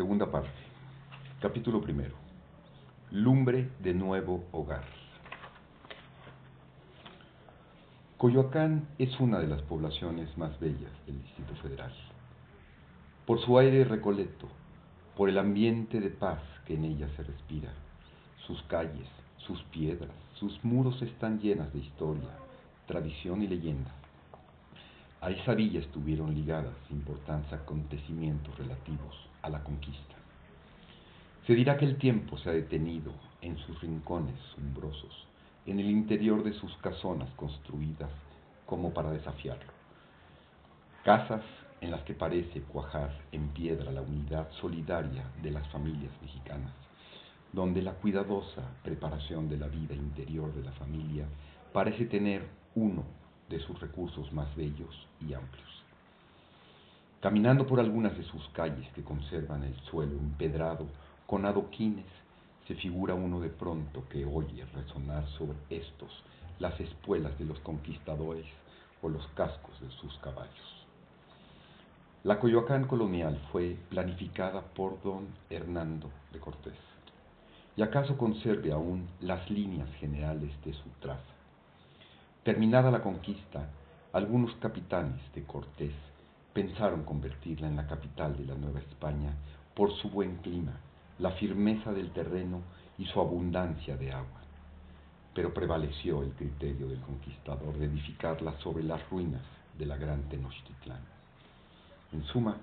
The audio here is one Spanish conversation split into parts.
Segunda parte. Capítulo primero. Lumbre de nuevo hogar. Coyoacán es una de las poblaciones más bellas del Distrito Federal. Por su aire recoleto, por el ambiente de paz que en ella se respira, sus calles, sus piedras, sus muros están llenas de historia, tradición y leyenda. A esa villa estuvieron ligadas importantes acontecimientos relativos a la conquista. Se dirá que el tiempo se ha detenido en sus rincones umbrosos, en el interior de sus casonas construidas como para desafiarlo. Casas en las que parece cuajar en piedra la unidad solidaria de las familias mexicanas, donde la cuidadosa preparación de la vida interior de la familia parece tener uno de sus recursos más bellos y amplios. Caminando por algunas de sus calles que conservan el suelo empedrado con adoquines, se figura uno de pronto que oye resonar sobre estos las espuelas de los conquistadores o los cascos de sus caballos. La Coyoacán colonial fue planificada por don Hernando de Cortés, y acaso conserve aún las líneas generales de su traza. Terminada la conquista, algunos capitanes de Cortés pensaron convertirla en la capital de la Nueva España por su buen clima, la firmeza del terreno y su abundancia de agua. Pero prevaleció el criterio del conquistador de edificarla sobre las ruinas de la gran Tenochtitlán. En suma,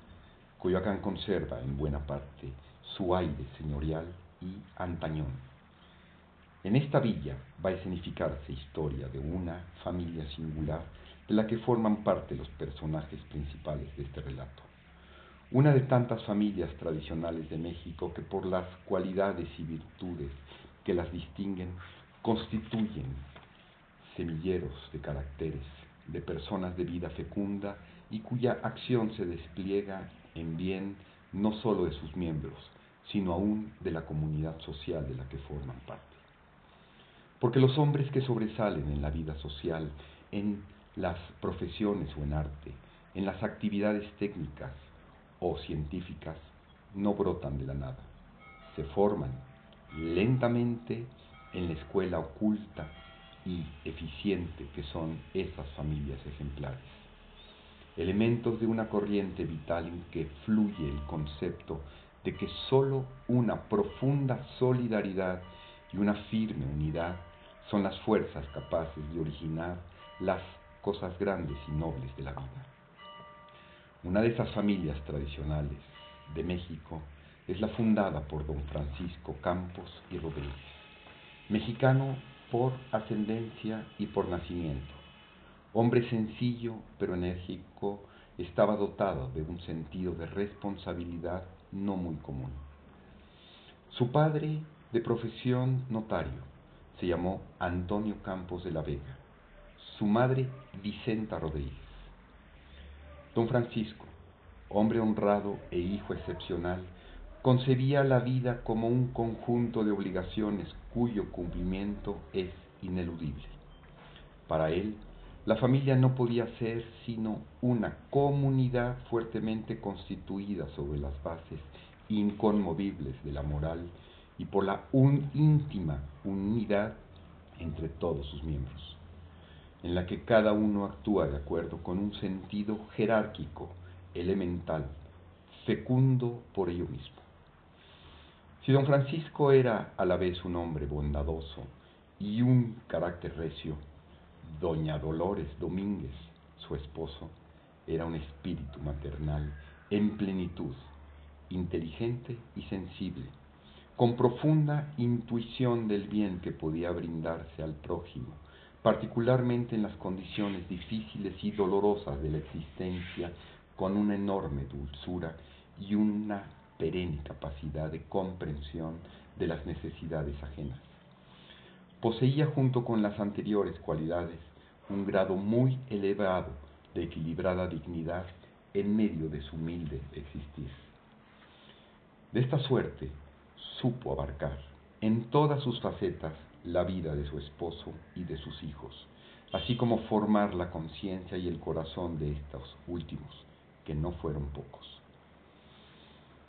Coyoacán conserva en buena parte su aire señorial y antañón. En esta villa va a escenificarse historia de una familia singular de la que forman parte los personajes principales de este relato. Una de tantas familias tradicionales de México que por las cualidades y virtudes que las distinguen constituyen semilleros de caracteres, de personas de vida fecunda y cuya acción se despliega en bien no sólo de sus miembros, sino aún de la comunidad social de la que forman parte. Porque los hombres que sobresalen en la vida social, en las profesiones o en arte, en las actividades técnicas o científicas, no brotan de la nada. Se forman lentamente en la escuela oculta y eficiente que son esas familias ejemplares. Elementos de una corriente vital en que fluye el concepto de que sólo una profunda solidaridad y una firme unidad son las fuerzas capaces de originar las cosas grandes y nobles de la vida. Una de esas familias tradicionales de México es la fundada por don Francisco Campos y Rodríguez, mexicano por ascendencia y por nacimiento. Hombre sencillo pero enérgico, estaba dotado de un sentido de responsabilidad no muy común. Su padre, de profesión notario, se llamó Antonio Campos de la Vega, su madre Vicenta Rodríguez. Don Francisco, hombre honrado e hijo excepcional, concebía la vida como un conjunto de obligaciones cuyo cumplimiento es ineludible. Para él, la familia no podía ser sino una comunidad fuertemente constituida sobre las bases inconmovibles de la moral y por la íntima unidad entre todos sus miembros, en la que cada uno actúa de acuerdo con un sentido jerárquico, elemental, fecundo por ello mismo. Si don Francisco era a la vez un hombre bondadoso y un carácter recio, doña Dolores Domínguez, su esposo, era un espíritu maternal en plenitud, inteligente y sensible, con profunda intuición del bien que podía brindarse al prójimo, particularmente en las condiciones difíciles y dolorosas de la existencia, con una enorme dulzura y una perenne capacidad de comprensión de las necesidades ajenas. Poseía junto con las anteriores cualidades un grado muy elevado de equilibrada dignidad en medio de su humilde existir. De esta suerte, supo abarcar en todas sus facetas la vida de su esposo y de sus hijos, así como formar la conciencia y el corazón de estos últimos, que no fueron pocos.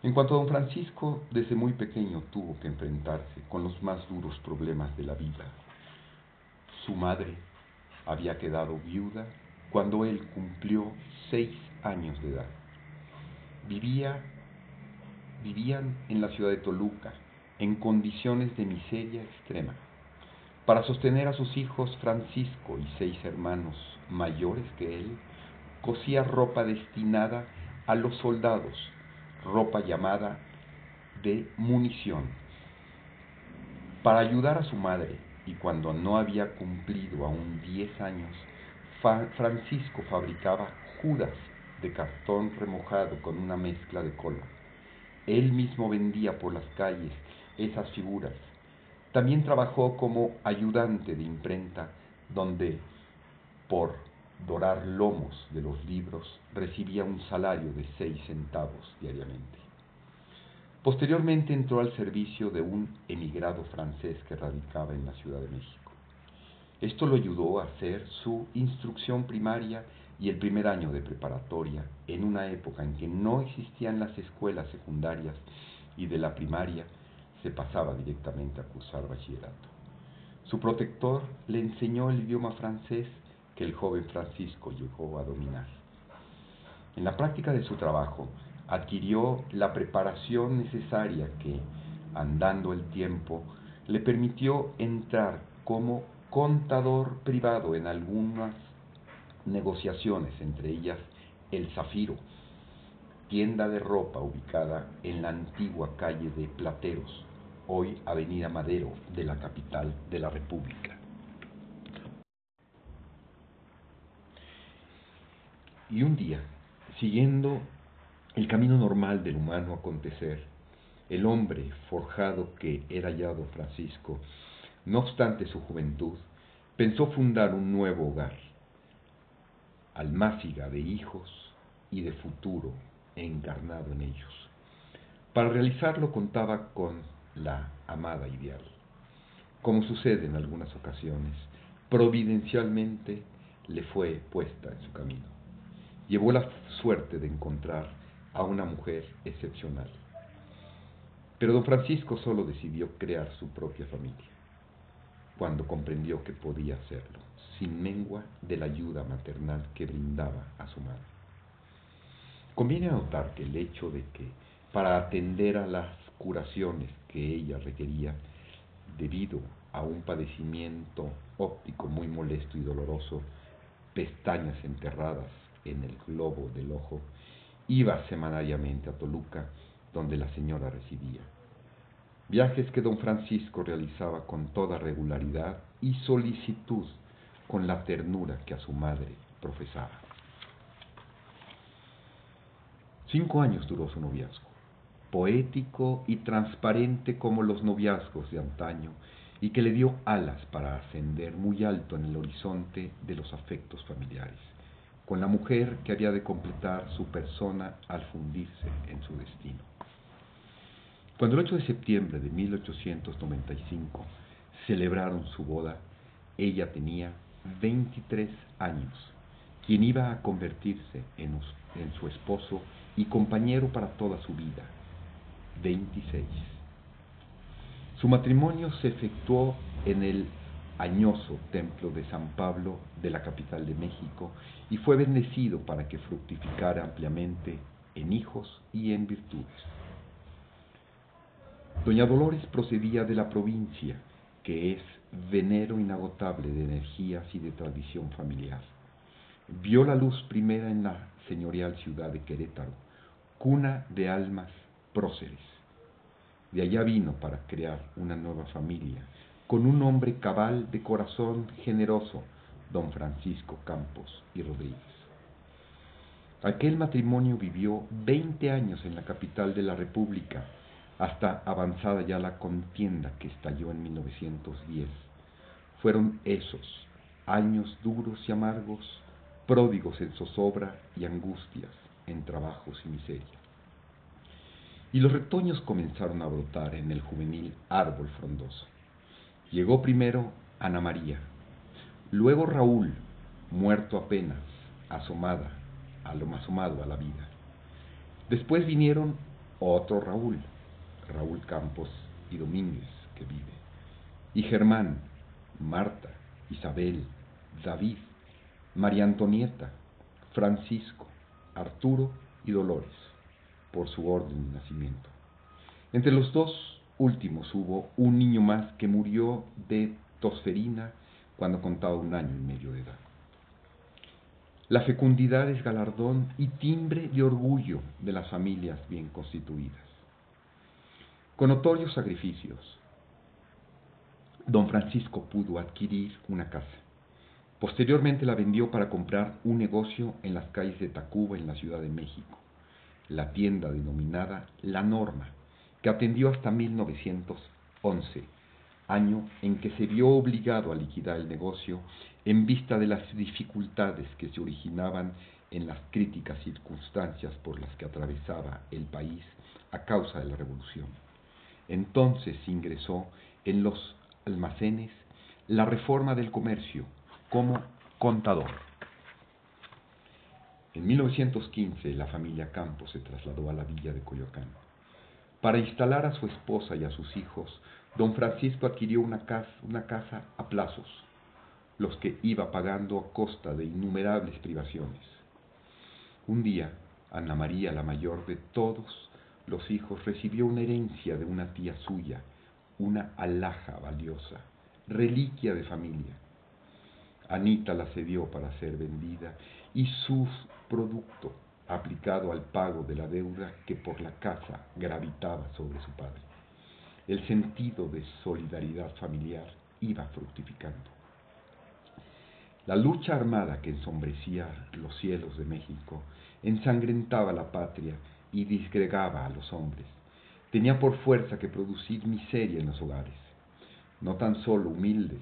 En cuanto a don Francisco, desde muy pequeño tuvo que enfrentarse con los más duros problemas de la vida. Su madre había quedado viuda cuando él cumplió seis años de edad. Vivía, vivían en la ciudad de Toluca en condiciones de miseria extrema. Para sostener a sus hijos Francisco y seis hermanos mayores que él, cosía ropa destinada a los soldados ropa llamada de munición. Para ayudar a su madre, y cuando no había cumplido aún diez años, Francisco fabricaba judas de cartón remojado con una mezcla de cola. Él mismo vendía por las calles esas figuras. También trabajó como ayudante de imprenta, donde por dorar lomos de los libros, recibía un salario de seis centavos diariamente. Posteriormente entró al servicio de un emigrado francés que radicaba en la Ciudad de México. Esto lo ayudó a hacer su instrucción primaria y el primer año de preparatoria en una época en que no existían las escuelas secundarias y de la primaria se pasaba directamente a cursar bachillerato. Su protector le enseñó el idioma francés que el joven Francisco llegó a dominar. En la práctica de su trabajo, adquirió la preparación necesaria que, andando el tiempo, le permitió entrar como contador privado en algunas negociaciones, entre ellas el Zafiro, tienda de ropa ubicada en la antigua calle de Plateros, hoy Avenida Madero de la capital de la República. Y un día, siguiendo el camino normal del humano acontecer, el hombre forjado que era ya Francisco, no obstante su juventud, pensó fundar un nuevo hogar, almáciga de hijos y de futuro encarnado en ellos. Para realizarlo contaba con la amada ideal. Como sucede en algunas ocasiones, providencialmente le fue puesta en su camino llevó la suerte de encontrar a una mujer excepcional. Pero don Francisco solo decidió crear su propia familia, cuando comprendió que podía hacerlo, sin mengua de la ayuda maternal que brindaba a su madre. Conviene anotar que el hecho de que, para atender a las curaciones que ella requería, debido a un padecimiento óptico muy molesto y doloroso, pestañas enterradas en el globo del ojo, iba semanariamente a Toluca, donde la señora residía. Viajes que don Francisco realizaba con toda regularidad y solicitud, con la ternura que a su madre profesaba. Cinco años duró su noviazgo, poético y transparente como los noviazgos de antaño, y que le dio alas para ascender muy alto en el horizonte de los afectos familiares con la mujer que había de completar su persona al fundirse en su destino. Cuando el 8 de septiembre de 1895 celebraron su boda, ella tenía 23 años, quien iba a convertirse en, en su esposo y compañero para toda su vida, 26. Su matrimonio se efectuó en el añoso templo de San Pablo de la capital de México y fue bendecido para que fructificara ampliamente en hijos y en virtudes. Doña Dolores procedía de la provincia, que es venero inagotable de energías y de tradición familiar. Vio la luz primera en la señorial ciudad de Querétaro, cuna de almas próceres. De allá vino para crear una nueva familia con un hombre cabal de corazón generoso, don Francisco Campos y Rodríguez. Aquel matrimonio vivió 20 años en la capital de la República, hasta avanzada ya la contienda que estalló en 1910. Fueron esos años duros y amargos, pródigos en zozobra y angustias, en trabajos y miseria. Y los retoños comenzaron a brotar en el juvenil árbol frondoso. Llegó primero Ana María, luego Raúl, muerto apenas, asomada, a lo asomado a la vida. Después vinieron otro Raúl, Raúl Campos y Domínguez, que vive, y Germán, Marta, Isabel, David, María Antonieta, Francisco, Arturo y Dolores, por su orden de nacimiento. Entre los dos últimos hubo un niño más que murió de tosferina cuando contaba un año y medio de edad. La fecundidad es galardón y timbre de orgullo de las familias bien constituidas. Con notorios sacrificios, don Francisco pudo adquirir una casa. Posteriormente la vendió para comprar un negocio en las calles de Tacuba, en la Ciudad de México, la tienda denominada La Norma, que atendió hasta 1911, año en que se vio obligado a liquidar el negocio en vista de las dificultades que se originaban en las críticas circunstancias por las que atravesaba el país a causa de la revolución. Entonces ingresó en los almacenes la reforma del comercio como contador. En 1915 la familia Campos se trasladó a la villa de Coyoacán. Para instalar a su esposa y a sus hijos, don Francisco adquirió una casa, una casa a plazos, los que iba pagando a costa de innumerables privaciones. Un día, Ana María, la mayor de todos los hijos, recibió una herencia de una tía suya, una alhaja valiosa, reliquia de familia. Anita la cedió para ser vendida y su producto aplicado al pago de la deuda que por la casa gravitaba sobre su padre. El sentido de solidaridad familiar iba fructificando. La lucha armada que ensombrecía los cielos de México ensangrentaba la patria y disgregaba a los hombres. Tenía por fuerza que producir miseria en los hogares, no tan solo humildes,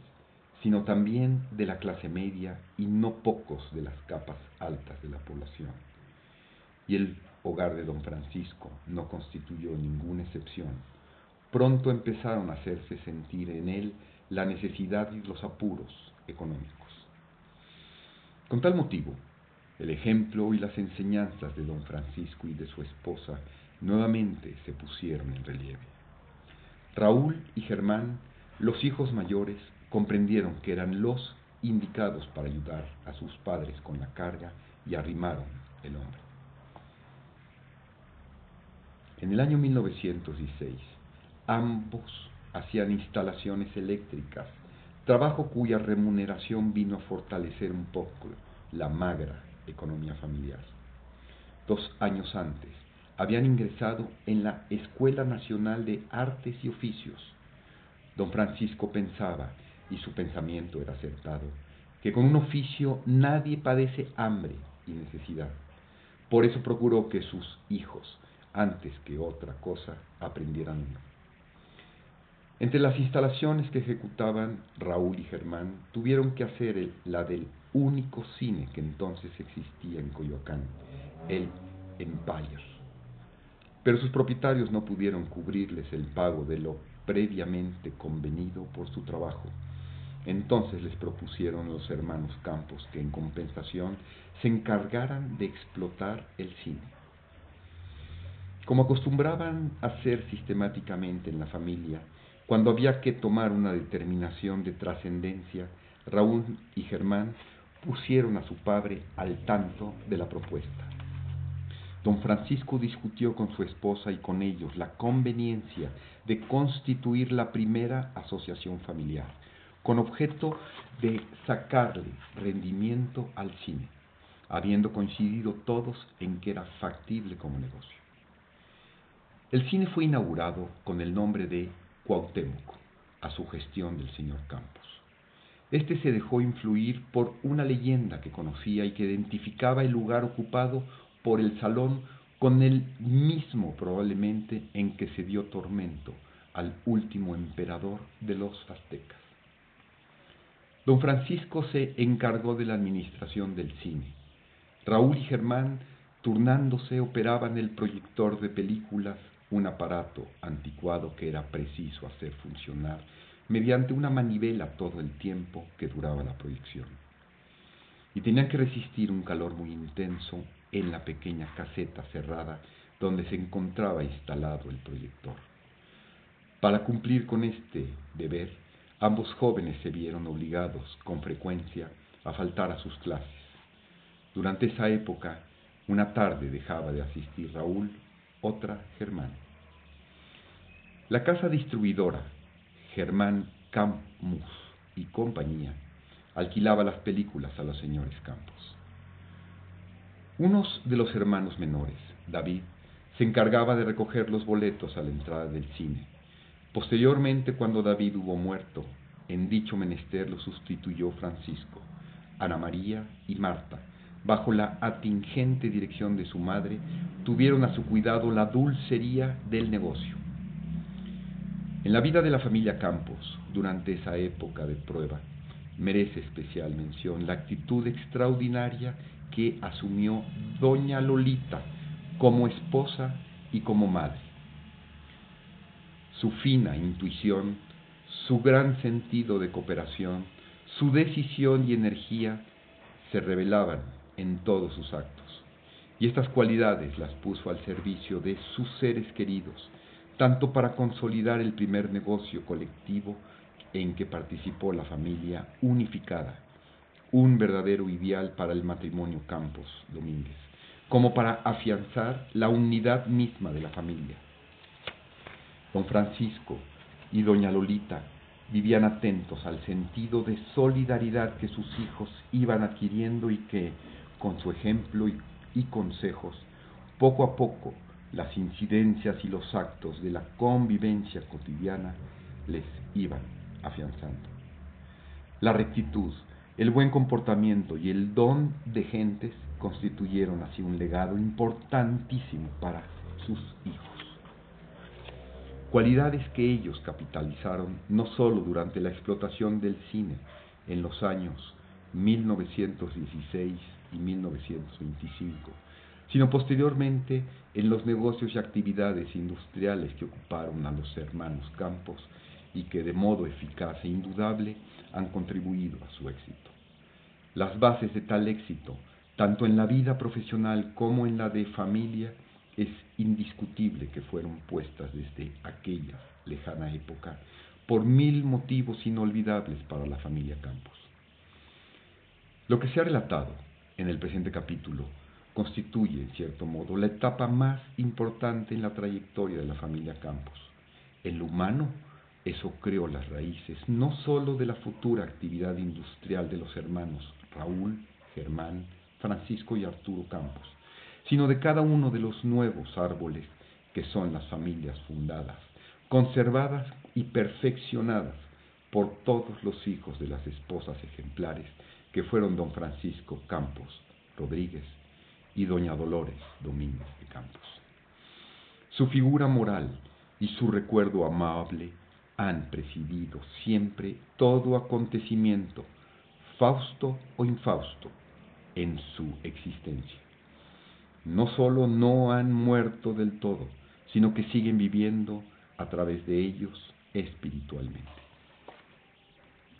sino también de la clase media y no pocos de las capas altas de la población y el hogar de don Francisco no constituyó ninguna excepción. Pronto empezaron a hacerse sentir en él la necesidad y los apuros económicos. Con tal motivo, el ejemplo y las enseñanzas de don Francisco y de su esposa nuevamente se pusieron en relieve. Raúl y Germán, los hijos mayores, comprendieron que eran los indicados para ayudar a sus padres con la carga y arrimaron el hombro. En el año 1916, ambos hacían instalaciones eléctricas, trabajo cuya remuneración vino a fortalecer un poco la magra economía familiar. Dos años antes, habían ingresado en la Escuela Nacional de Artes y Oficios. Don Francisco pensaba, y su pensamiento era acertado, que con un oficio nadie padece hambre y necesidad. Por eso procuró que sus hijos antes que otra cosa aprendieran Entre las instalaciones que ejecutaban Raúl y Germán, tuvieron que hacer la del único cine que entonces existía en Coyoacán, el Empire. Pero sus propietarios no pudieron cubrirles el pago de lo previamente convenido por su trabajo. Entonces les propusieron los hermanos Campos que en compensación se encargaran de explotar el cine. Como acostumbraban hacer sistemáticamente en la familia, cuando había que tomar una determinación de trascendencia, Raúl y Germán pusieron a su padre al tanto de la propuesta. Don Francisco discutió con su esposa y con ellos la conveniencia de constituir la primera asociación familiar, con objeto de sacarle rendimiento al cine, habiendo coincidido todos en que era factible como negocio. El cine fue inaugurado con el nombre de Cuauhtémoc, a su gestión del señor Campos. Este se dejó influir por una leyenda que conocía y que identificaba el lugar ocupado por el salón con el mismo probablemente en que se dio tormento al último emperador de los aztecas. Don Francisco se encargó de la administración del cine. Raúl y Germán, turnándose, operaban el proyector de películas un aparato anticuado que era preciso hacer funcionar mediante una manivela todo el tiempo que duraba la proyección. Y tenían que resistir un calor muy intenso en la pequeña caseta cerrada donde se encontraba instalado el proyector. Para cumplir con este deber, ambos jóvenes se vieron obligados con frecuencia a faltar a sus clases. Durante esa época, una tarde dejaba de asistir Raúl, otra Germán. La casa distribuidora Germán Camus y compañía alquilaba las películas a los señores Campos. Unos de los hermanos menores, David, se encargaba de recoger los boletos a la entrada del cine. Posteriormente, cuando David hubo muerto, en dicho menester lo sustituyó Francisco, Ana María y Marta, bajo la atingente dirección de su madre, tuvieron a su cuidado la dulcería del negocio. En la vida de la familia Campos, durante esa época de prueba, merece especial mención la actitud extraordinaria que asumió doña Lolita como esposa y como madre. Su fina intuición, su gran sentido de cooperación, su decisión y energía se revelaban en todos sus actos. Y estas cualidades las puso al servicio de sus seres queridos, tanto para consolidar el primer negocio colectivo en que participó la familia unificada, un verdadero ideal para el matrimonio Campos Domínguez, como para afianzar la unidad misma de la familia. Don Francisco y doña Lolita vivían atentos al sentido de solidaridad que sus hijos iban adquiriendo y que, con su ejemplo y, consejos, poco a poco las incidencias y los actos de la convivencia cotidiana les iban afianzando. La rectitud, el buen comportamiento y el don de gentes constituyeron así un legado importantísimo para sus hijos. Cualidades que ellos capitalizaron no sólo durante la explotación del cine en los años 1916 y 1925, sino posteriormente en los negocios y actividades industriales que ocuparon a los hermanos Campos y que de modo eficaz e indudable han contribuido a su éxito. Las bases de tal éxito, tanto en la vida profesional como en la de familia, es indiscutible que fueron puestas desde aquella lejana época por mil motivos inolvidables para la familia Campos. Lo que se ha relatado en el presente capítulo constituye, en cierto modo, la etapa más importante en la trayectoria de la familia Campos. En lo humano, eso creó las raíces no sólo de la futura actividad industrial de los hermanos Raúl, Germán, Francisco y Arturo Campos, sino de cada uno de los nuevos árboles que son las familias fundadas, conservadas y perfeccionadas por todos los hijos de las esposas ejemplares que fueron don Francisco Campos Rodríguez y doña Dolores Domínguez de Campos. Su figura moral y su recuerdo amable han presidido siempre todo acontecimiento, fausto o infausto, en su existencia. No solo no han muerto del todo, sino que siguen viviendo a través de ellos espiritualmente.